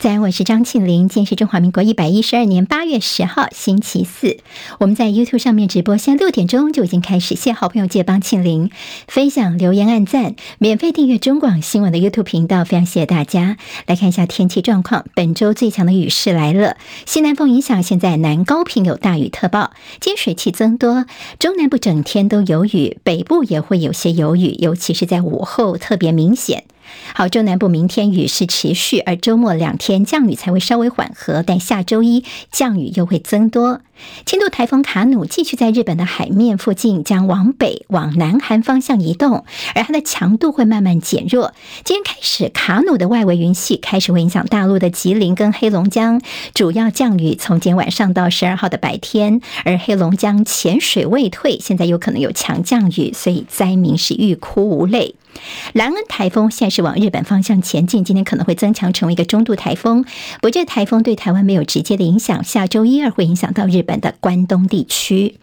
在，我是张庆玲。今天是中华民国一百一十二年八月十号，星期四。我们在 YouTube 上面直播，现在六点钟就已经开始。谢谢好朋友借帮庆玲分享、留言、按赞，免费订阅中广新闻的 YouTube 频道。非常谢谢大家。来看一下天气状况，本周最强的雨势来了。西南风影响，现在南高屏有大雨特报。今天水汽增多，中南部整天都有雨，北部也会有些有雨，尤其是在午后特别明显。好，中南部明天雨势持续，而周末两天降雨才会稍微缓和，但下周一降雨又会增多。轻度台风卡努继续在日本的海面附近，将往北往南韩方向移动，而它的强度会慢慢减弱。今天开始，卡努的外围云系开始会影响大陆的吉林跟黑龙江，主要降雨从今天晚上到十二号的白天，而黑龙江潜水未退，现在有可能有强降雨，所以灾民是欲哭无泪。兰恩台风现在是往日本方向前进，今天可能会增强成为一个中度台风。不过，这台风对台湾没有直接的影响，下周一二会影响到日本的关东地区。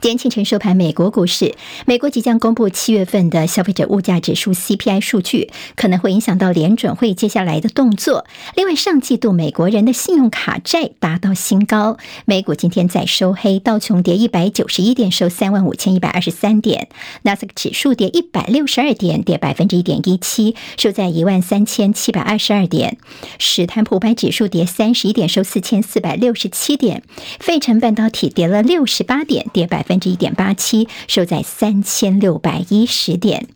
今天清晨收盘，美国股市，美国即将公布七月份的消费者物价指数 CPI 数据，可能会影响到联准会接下来的动作。另外，上季度美国人的信用卡债达到新高，美股今天在收黑，道琼跌一百九十一点，收三万五千一百二十三点；纳斯克指数跌一百六十二点，跌百分之一点一七，收在一万三千七百二十二点；史坦普五百指数跌三十一点，收四千四百六十七点；费城半导体跌了六十八点，跌百分之一点八七，收在三千六百一十点。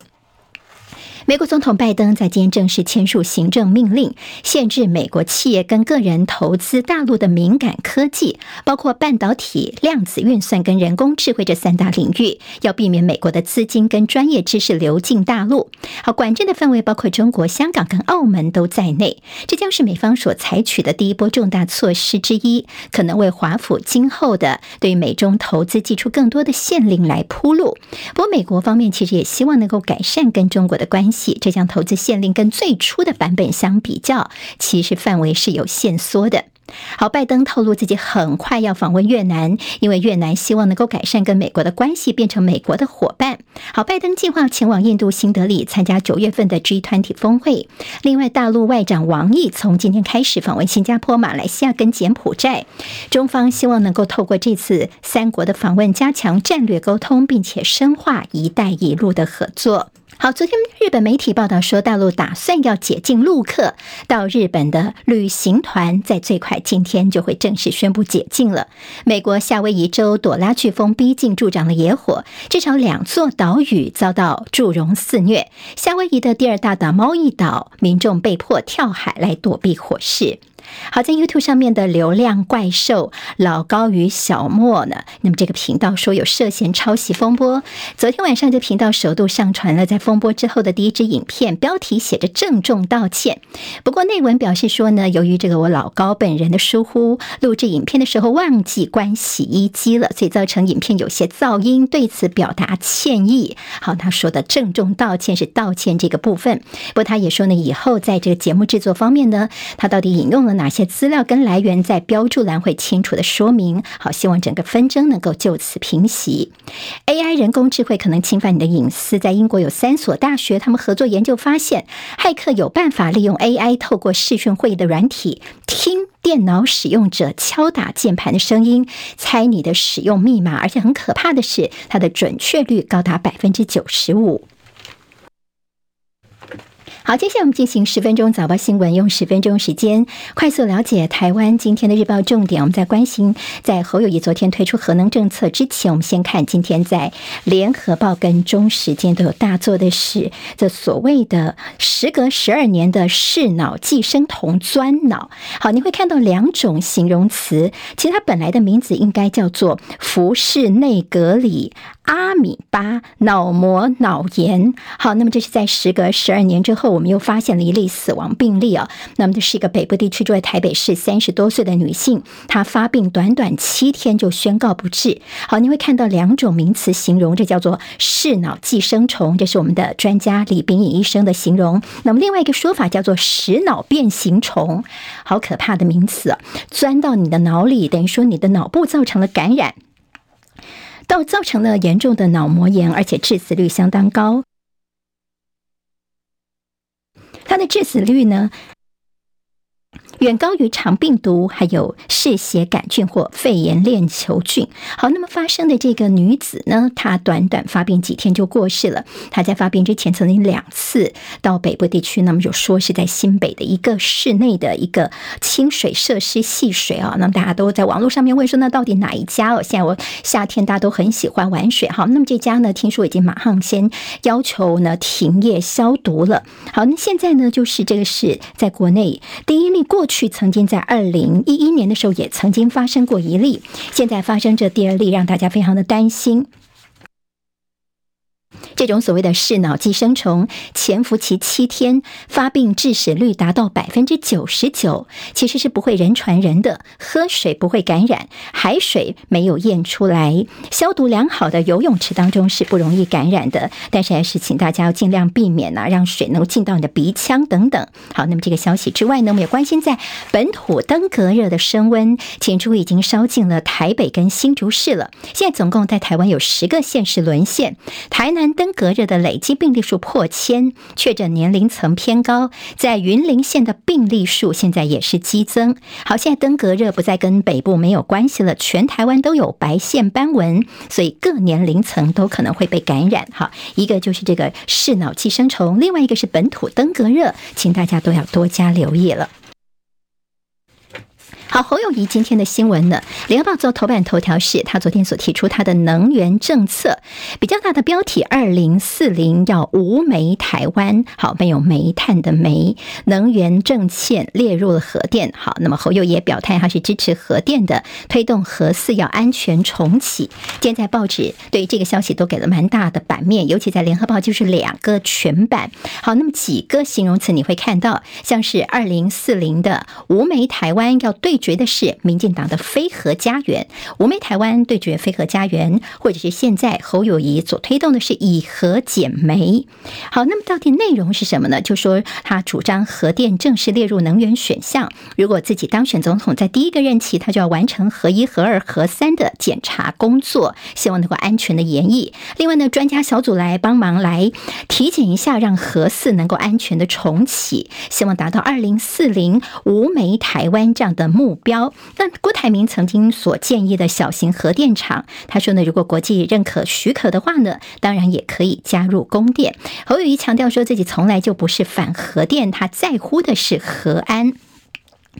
美国总统拜登在今天正式签署行政命令，限制美国企业跟个人投资大陆的敏感科技，包括半导体、量子运算跟人工智慧这三大领域，要避免美国的资金跟专业知识流进大陆。好，管制的范围包括中国香港跟澳门都在内。这将是美方所采取的第一波重大措施之一，可能为华府今后的对美中投资祭出更多的限令来铺路。不过，美国方面其实也希望能够改善跟中国的关系。这项投资限令跟最初的版本相比较，其实范围是有限缩的。好，拜登透露自己很快要访问越南，因为越南希望能够改善跟美国的关系，变成美国的伙伴。好，拜登计划前往印度新德里参加九月份的 G20 峰会。另外，大陆外长王毅从今天开始访问新加坡、马来西亚跟柬埔寨。中方希望能够透过这次三国的访问，加强战略沟通，并且深化“一带一路”的合作。好，昨天日本媒体报道说，大陆打算要解禁陆客到日本的旅行团，在最快今天就会正式宣布解禁了。美国夏威夷州朵拉飓风逼近助长了野火，至少两座岛屿遭到祝融肆虐。夏威夷的第二大岛猫一岛，民众被迫跳海来躲避火势。好，在 YouTube 上面的流量怪兽老高与小莫呢，那么这个频道说有涉嫌抄袭风波。昨天晚上，这频道首度上传了在风波之后的第一支影片，标题写着“郑重道歉”。不过内文表示说呢，由于这个我老高本人的疏忽，录制影片的时候忘记关洗衣机了，所以造成影片有些噪音，对此表达歉意。好，他说的郑重道歉是道歉这个部分。不过他也说呢，以后在这个节目制作方面呢，他到底引用了哪？哪些资料跟来源在标注栏会清楚的说明。好，希望整个纷争能够就此平息。AI 人工智慧可能侵犯你的隐私，在英国有三所大学，他们合作研究发现，骇客有办法利用 AI 透过视讯会议的软体，听电脑使用者敲打键盘的声音，猜你的使用密码，而且很可怕的是，它的准确率高达百分之九十五。好，接下来我们进行十分钟早报新闻，用十分钟时间快速了解台湾今天的日报重点。我们在关心，在侯友宜昨天推出核能政策之前，我们先看今天在联合报跟中时间都有大作的是这所谓的时隔十二年的室脑寄生虫钻脑。好，你会看到两种形容词，其实它本来的名字应该叫做浮室内格里。阿米巴脑膜脑炎，好，那么这是在时隔十二年之后，我们又发现了一例死亡病例啊。那么这是一个北部地区住在台北市三十多岁的女性，她发病短短七天就宣告不治。好，你会看到两种名词形容，这叫做室脑寄生虫，这是我们的专家李秉颖医生的形容。那么另外一个说法叫做食脑变形虫，好可怕的名词，钻到你的脑里，等于说你的脑部造成了感染。到造成了严重的脑膜炎，而且致死率相当高。它的致死率呢，远高于肠病毒，还有嗜血杆菌或肺炎链球菌。好，那么发生的这个女子呢，她短短发病几天就过世了。她在发病之前曾经两次到北部地区，那么就说是在新北的一个室内的一个清水设施戏水啊。那么大家都在网络上面问说，那到底哪一家哦？现在我夏天大家都很喜欢玩水哈。那么这家呢，听说已经马上先要求呢停业消毒了。好，那现在呢，就是这个是在国内第一例，过去曾经在二零一一年的时候也曾经发生过一例，现在发生这第二例，让大家非常的担心。这种所谓的嗜脑寄生虫潜伏期七天，发病致死率达到百分之九十九，其实是不会人传人的，喝水不会感染，海水没有验出来，消毒良好的游泳池当中是不容易感染的。但是还是请大家要尽量避免啊，让水能够进到你的鼻腔等等。好，那么这个消息之外呢，我们也关心在本土登革热的升温，请注意已经烧进了台北跟新竹市了。现在总共在台湾有十个县市沦陷，台南登革热的累计病例数破千，确诊年龄层偏高，在云林县的病例数现在也是激增。好，现在登革热不再跟北部没有关系了，全台湾都有白线斑纹，所以各年龄层都可能会被感染。好，一个就是这个嗜脑寄生虫，另外一个是本土登革热，请大家都要多加留意了。好，侯友宜今天的新闻呢？联合报做头版头条是他昨天所提出他的能源政策，比较大的标题：二零四零要无煤台湾。好，没有煤炭的煤，能源政见列入了核电。好，那么侯友宜也表态，他是支持核电的，推动核四要安全重启。现在报纸对于这个消息都给了蛮大的版面，尤其在联合报就是两个全版。好，那么几个形容词你会看到，像是二零四零的无煤台湾要对。对决的是民进党的非核家园，无煤台湾对决非核家园，或者是现在侯友宜所推动的是以核减煤。好，那么到底内容是什么呢？就说他主张核电正式列入能源选项，如果自己当选总统，在第一个任期，他就要完成核一、核二、核三的检查工作，希望能够安全的延役。另外呢，专家小组来帮忙来体检一下，让核四能够安全的重启，希望达到二零四零无煤台湾这样的目。目标。那郭台铭曾经所建议的小型核电厂，他说呢，如果国际认可许可的话呢，当然也可以加入供电。侯友谊强调说自己从来就不是反核电，他在乎的是核安。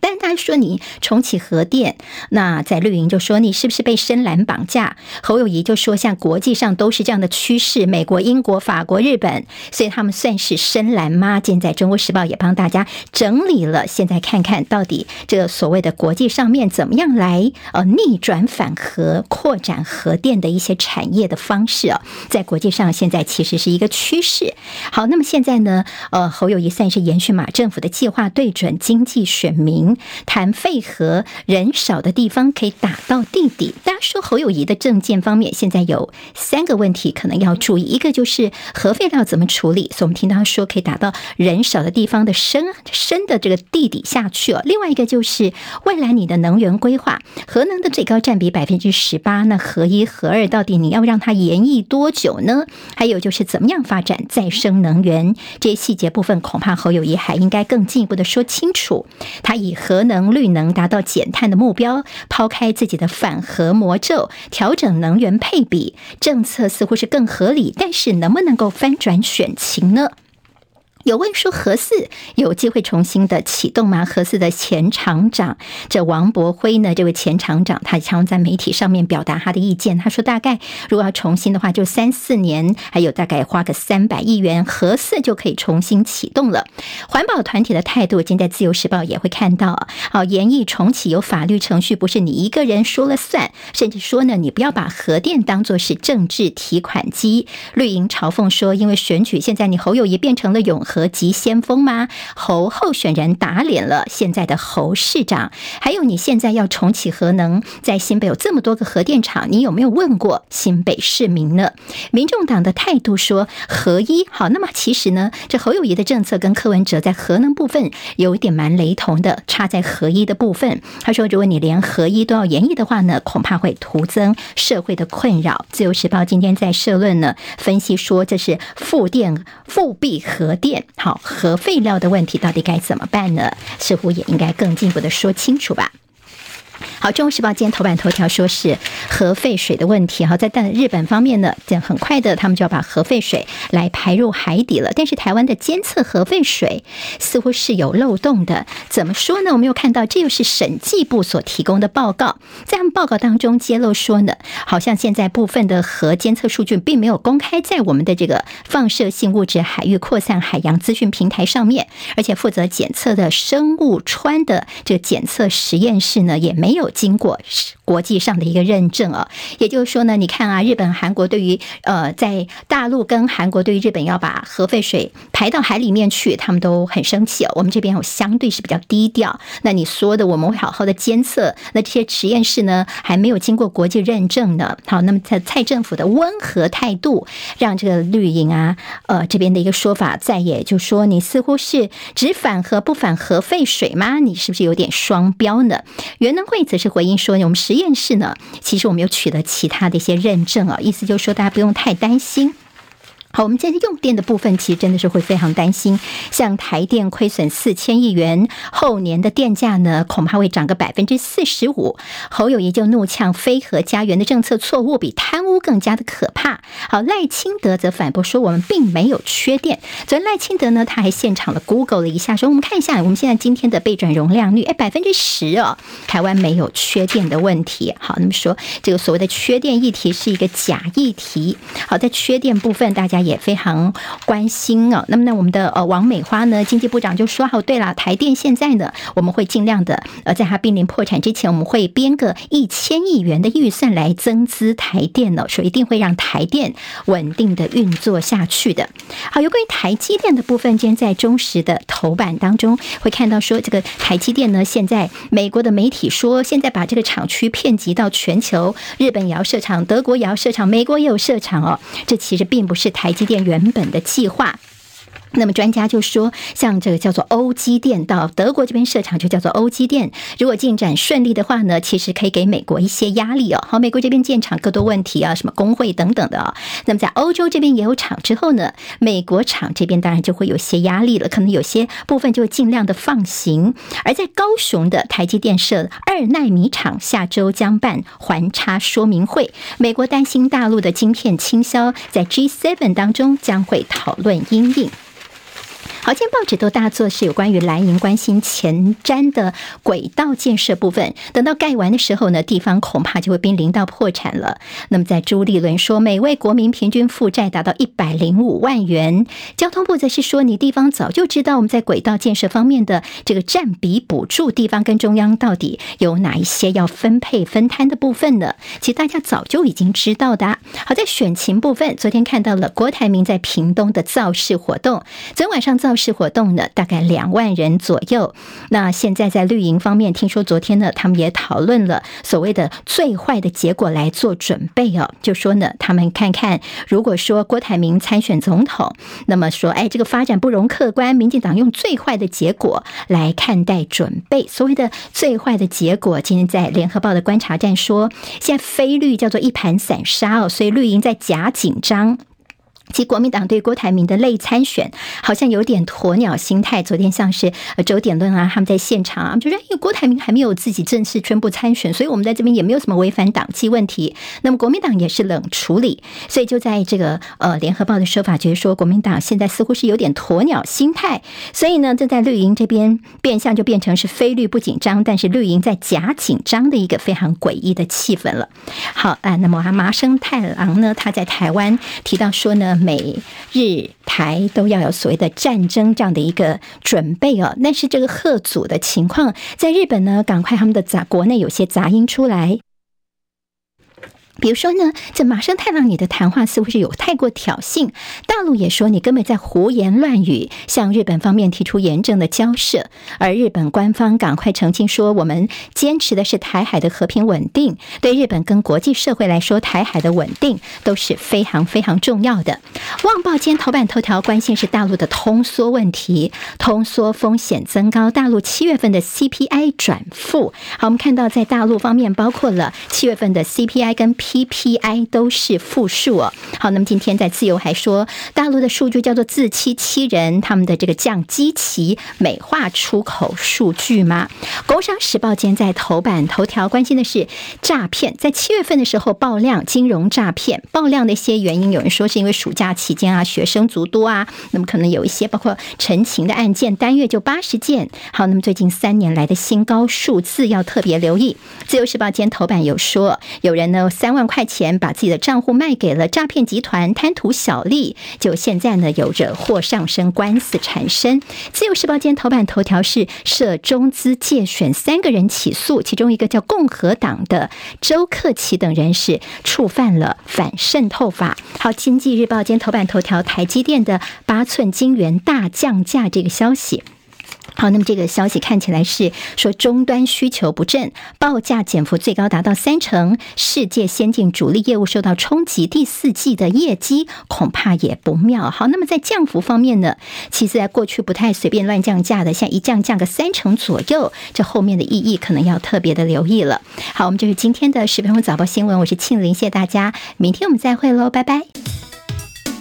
但是他说你重启核电，那在绿营就说你是不是被深蓝绑架？侯友谊就说，像国际上都是这样的趋势，美国、英国、法国、日本，所以他们算是深蓝吗？现在《中国时报》也帮大家整理了，现在看看到底这个所谓的国际上面怎么样来呃逆转反核、扩展核电的一些产业的方式哦，在国际上现在其实是一个趋势。好，那么现在呢，呃，侯友谊算是延续马政府的计划，对准经济选民。谈废核，人少的地方可以打到地底。大家说侯友谊的政见方面，现在有三个问题可能要注意，一个就是核废料怎么处理，所以我们听到说可以打到人少的地方的深深的这个地底下去哦。另外一个就是未来你的能源规划，核能的最高占比百分之十八，那核一核二到底你要让它延役多久呢？还有就是怎么样发展再生能源，这些细节部分恐怕侯友谊还应该更进一步的说清楚。他以核能、绿能达到减碳的目标，抛开自己的反核魔咒，调整能源配比政策似乎是更合理，但是能不能够翻转选情呢？有问说核四有机会重新的启动吗？核四的前厂长这王博辉呢？这位前厂长他常在媒体上面表达他的意见。他说，大概如果要重新的话，就三四年，还有大概花个三百亿元，核四就可以重新启动了。环保团体的态度，今天在自由时报也会看到。好，延役重启有法律程序，不是你一个人说了算。甚至说呢，你不要把核电当作是政治提款机。绿营嘲讽说，因为选举，现在你侯友宜变成了永。核急先锋吗？侯候选人打脸了现在的侯市长，还有你现在要重启核能，在新北有这么多个核电厂，你有没有问过新北市民呢？民众党的态度说核一好，那么其实呢，这侯友谊的政策跟柯文哲在核能部分有一点蛮雷同的，差在核一的部分。他说，如果你连核一都要延役的话呢，恐怕会徒增社会的困扰。自由时报今天在社论呢分析说，这是复电复辟核电。好，核废料的问题到底该怎么办呢？似乎也应该更进一步的说清楚吧。好，《中国时报》今天头版头条说是核废水的问题。哈，在但日本方面呢，这很快的，他们就要把核废水来排入海底了。但是台湾的监测核废水似乎是有漏洞的。怎么说呢？我们又看到，这又是审计部所提供的报告，在他们报告当中揭露说呢，好像现在部分的核监测数据并没有公开在我们的这个放射性物质海域扩散海洋资讯平台上面，而且负责检测的生物川的这个检测实验室呢，也。没有经过国际上的一个认证啊，也就是说呢，你看啊，日本、韩国对于呃，在大陆跟韩国对于日本要把核废水排到海里面去，他们都很生气哦。我们这边有相对是比较低调。那你说的我们会好好的监测，那这些实验室呢还没有经过国际认证呢。好，那么在蔡政府的温和态度，让这个绿营啊，呃，这边的一个说法再也就说你似乎是只反核不反核废水吗？你是不是有点双标呢？袁能会。则是回应说，我们实验室呢，其实我们有取得其他的一些认证啊，意思就是说，大家不用太担心。好，我们现在用电的部分，其实真的是会非常担心。像台电亏损四千亿元，后年的电价呢，恐怕会涨个百分之四十五。侯友宜就怒呛非核家园的政策错误，比贪污更加的可怕。好，赖清德则反驳说，我们并没有缺电。昨天赖清德呢，他还现场的 Google 了一下，说我们看一下，我们现在今天的备转容量率，哎，百分之十哦，台湾没有缺电的问题。好，那么说这个所谓的缺电议题是一个假议题。好，在缺电部分，大家。也非常关心啊。那么呢，我们的呃王美花呢，经济部长就说：“好，对了，台电现在呢，我们会尽量的呃，在它濒临破产之前，我们会编个一千亿元的预算来增资台电呢，说一定会让台电稳定的运作下去的。”好，有关于台积电的部分，今天在中时的头版当中会看到说，这个台积电呢，现在美国的媒体说，现在把这个厂区遍及到全球，日本也要设厂，德国也要设厂，美国也有设厂哦。这其实并不是台。台积电原本的计划。那么专家就说，像这个叫做欧积电到德国这边设厂就叫做欧积电，如果进展顺利的话呢，其实可以给美国一些压力哦。好，美国这边建厂更多问题啊，什么工会等等的啊。那么在欧洲这边也有厂之后呢，美国厂这边当然就会有些压力了，可能有些部分就尽量的放行。而在高雄的台积电设二奈米厂下周将办环差说明会，美国担心大陆的晶片倾销，在 G7 当中将会讨论因应。好，今天报纸都大做是有关于蓝营关心前瞻的轨道建设部分。等到盖完的时候呢，地方恐怕就会濒临到破产了。那么，在朱立伦说，每位国民平均负债达到一百零五万元。交通部则是说，你地方早就知道我们在轨道建设方面的这个占比补助，地方跟中央到底有哪一些要分配分摊的部分呢？其实大家早就已经知道的。好，在选情部分，昨天看到了郭台铭在屏东的造势活动，昨天晚上造。造势活动呢，大概两万人左右。那现在在绿营方面，听说昨天呢，他们也讨论了所谓的最坏的结果来做准备哦。就说呢，他们看看，如果说郭台铭参选总统，那么说，哎，这个发展不容客观，民进党用最坏的结果来看待准备。所谓的最坏的结果，今天在联合报的观察站说，现在非绿叫做一盘散沙哦，所以绿营在假紧张。其国民党对郭台铭的类参选好像有点鸵鸟心态。昨天像是呃周点论啊，他们在现场啊，就说因为郭台铭还没有自己正式宣布参选，所以我们在这边也没有什么违反党纪问题。那么国民党也是冷处理，所以就在这个呃联合报的说法，就是说国民党现在似乎是有点鸵鸟心态，所以呢，正在绿营这边变相就变成是非绿不紧张，但是绿营在假紧张的一个非常诡异的气氛了。好啊，那么啊麻生太郎呢，他在台湾提到说呢。美日台都要有所谓的战争这样的一个准备哦，但是这个贺祖的情况，在日本呢，赶快他们的杂国内有些杂音出来。比如说呢，这麻生太郎，你的谈话似乎是有太过挑衅。大陆也说你根本在胡言乱语，向日本方面提出严正的交涉。而日本官方赶快澄清说，我们坚持的是台海的和平稳定。对日本跟国际社会来说，台海的稳定都是非常非常重要的。《旺报》今天头版头条关心是大陆的通缩问题，通缩风险增高，大陆七月份的 CPI 转负。好，我们看到在大陆方面，包括了七月份的 CPI 跟 PPI 都是负数哦。好，那么今天在自由还说，大陆的数据叫做自欺欺人，他们的这个降基期美化出口数据吗？工商时报今天在头版头条关心的是诈骗，在七月份的时候爆量金融诈骗，爆量的一些原因，有人说是因为暑假期间啊，学生族多啊，那么可能有一些包括陈情的案件，单月就八十件。好，那么最近三年来的新高数字要特别留意。自由时报今天头版有说，有人呢三万块钱把自己的账户卖给了诈骗集团，贪图小利，就现在呢有惹祸上身，官司缠身。自由时报今天头版头条是涉中资借选三个人起诉，其中一个叫共和党的周克奇等人士触犯了反渗透法。好，经济日报今天头版头条，台积电的八寸晶圆大降价这个消息。好，那么这个消息看起来是说终端需求不振，报价减幅最高达到三成，世界先进主力业务受到冲击，第四季的业绩恐怕也不妙。好，那么在降幅方面呢，其实在过去不太随便乱降价的，像一降降个三成左右，这后面的意义可能要特别的留意了。好，我们就是今天的十分钟早报新闻，我是庆玲，谢谢大家，明天我们再会喽，拜拜。